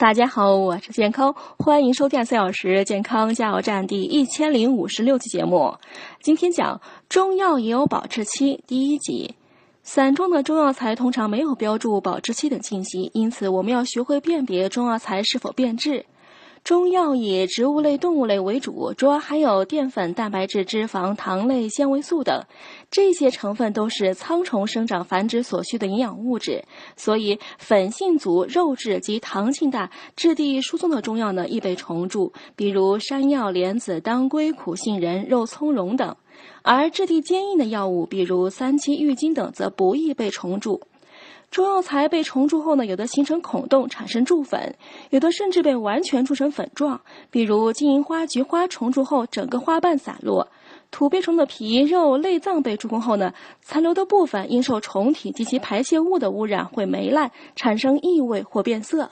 大家好，我是健康，欢迎收听四小时健康加油站第一千零五十六期节目。今天讲中药也有保质期第一集。散装的中药材通常没有标注保质期等信息，因此我们要学会辨别中药材是否变质。中药以植物类、动物类为主，主要含有淀粉、蛋白质、脂肪、糖类、纤维素等，这些成分都是苍虫生长繁殖所需的营养物质。所以，粉性足、肉质及糖性大、质地疏松的中药呢，易被虫蛀，比如山药、莲子、当归、苦杏仁、肉苁蓉等；而质地坚硬的药物，比如三七、郁金等，则不易被虫蛀。中药材被虫蛀后呢，有的形成孔洞产生蛀粉，有的甚至被完全蛀成粉状。比如金银花、菊花虫蛀后，整个花瓣散落；土鳖虫的皮、肉、内脏被蛀空后呢，残留的部分因受虫体及其排泄物的污染会霉烂，产生异味或变色。